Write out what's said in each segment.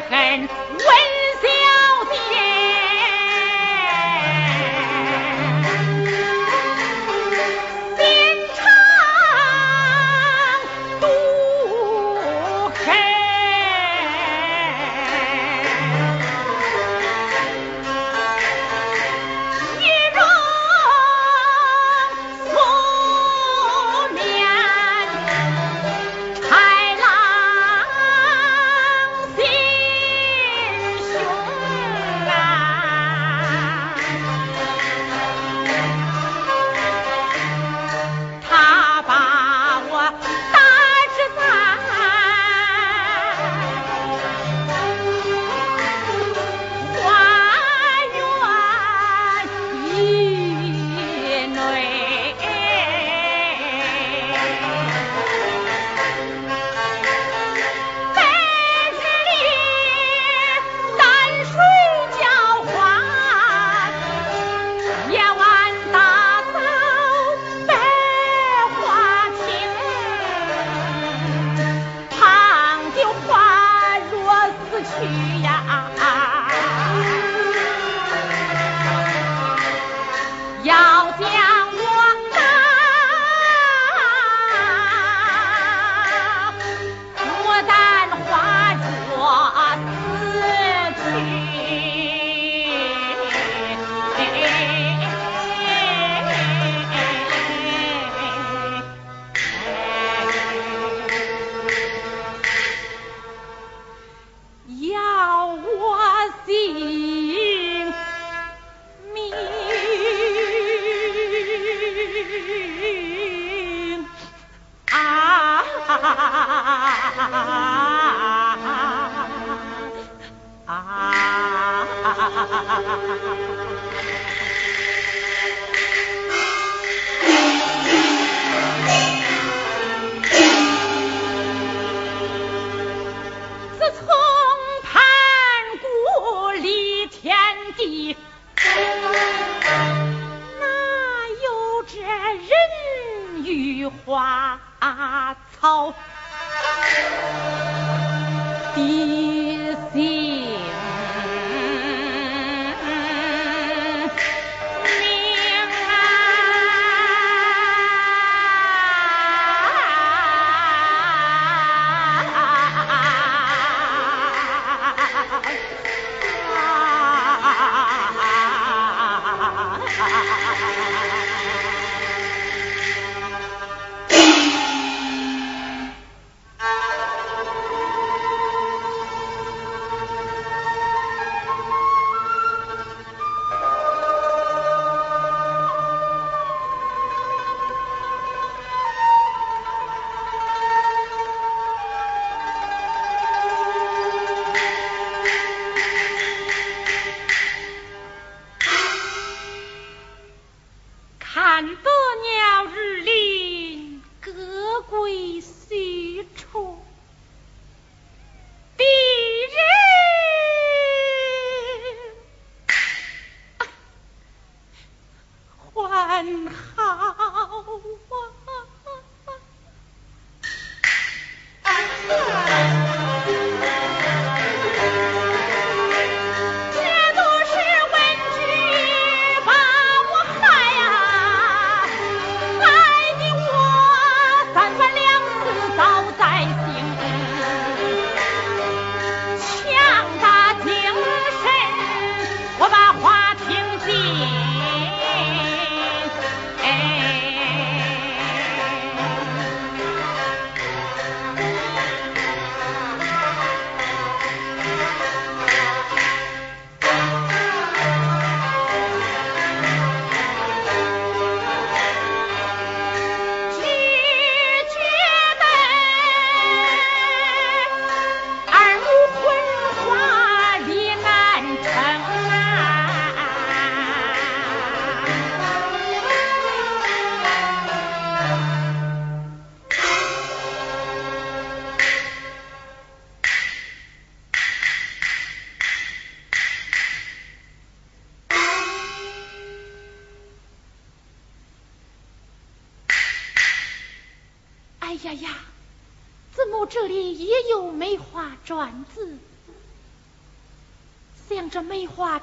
恨问。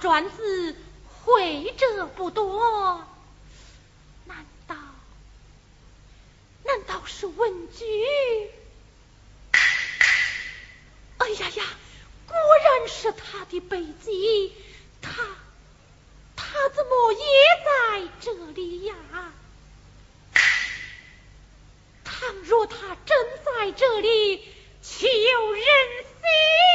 转子会者不多，难道难道是文具？哎呀呀，果然是他的背脊，他他怎么也在这里呀？倘若他真在这里，求人心。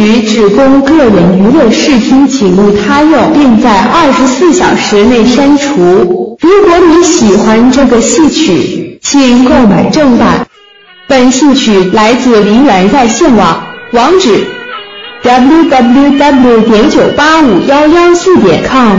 与只供个人娱乐视听请勿他用并在二十四小时内删除。如果你喜欢这个戏曲请购买正版。本戏曲来自梨园在线网网址 www 点九八五幺幺四点 com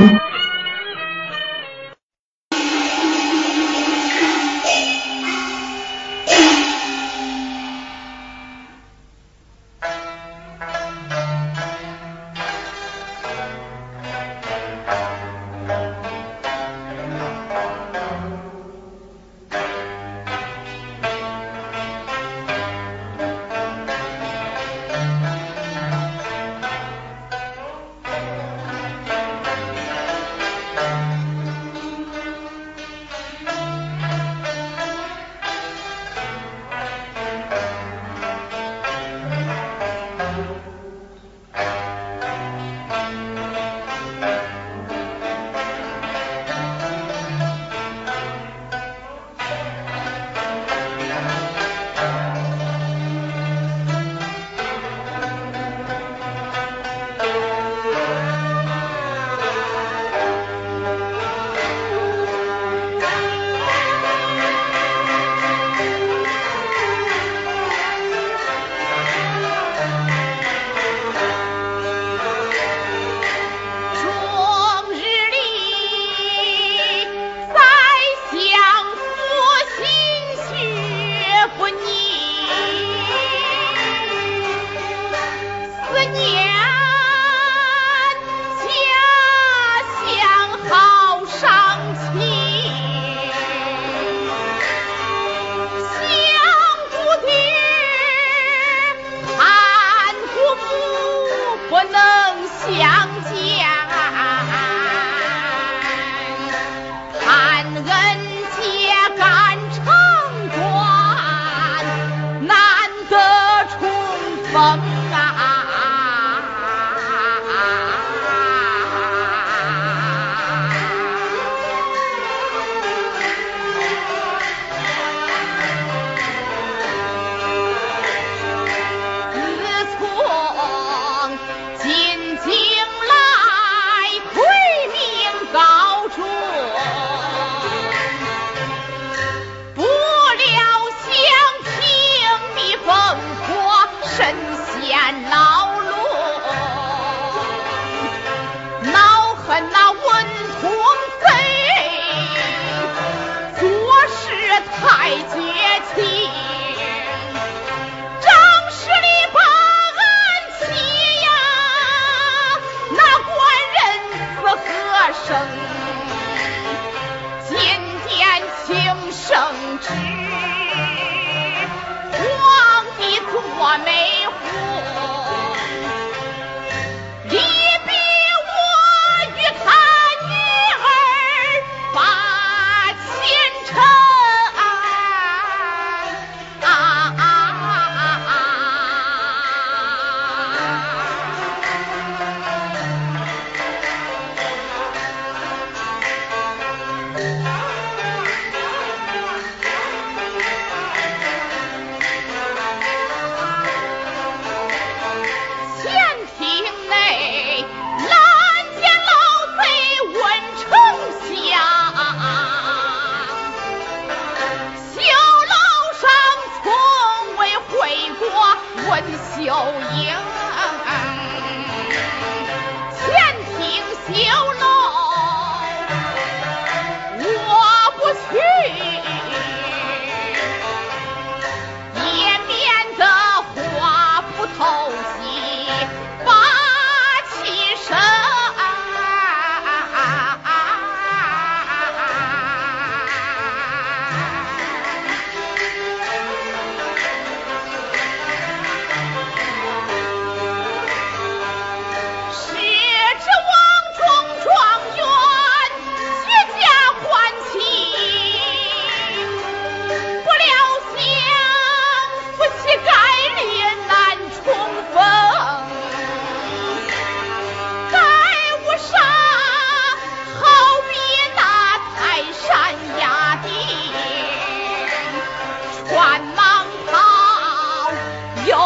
有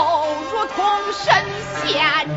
如同神仙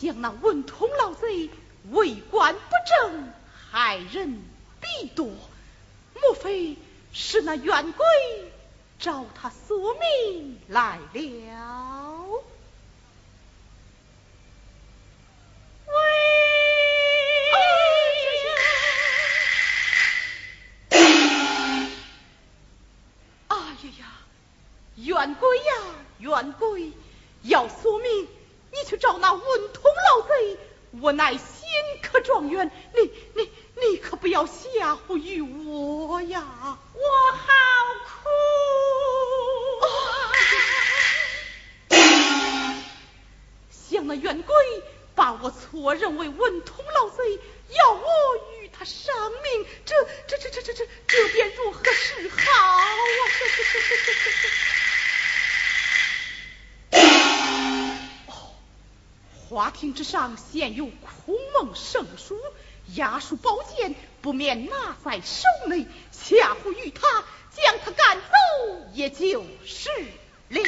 将那文通老贼为官不正，害人必多，莫非是那冤鬼找他索命来了？我乃新科状元，你你你可不要吓唬于我呀！我好苦想那冤鬼把我错认为文通老贼，要我与他伤命，这这这这这这这便如何是好啊？花厅之上现有孔孟圣书，牙书宝剑不免拿在手内，吓唬于他，将他赶走，也就是了。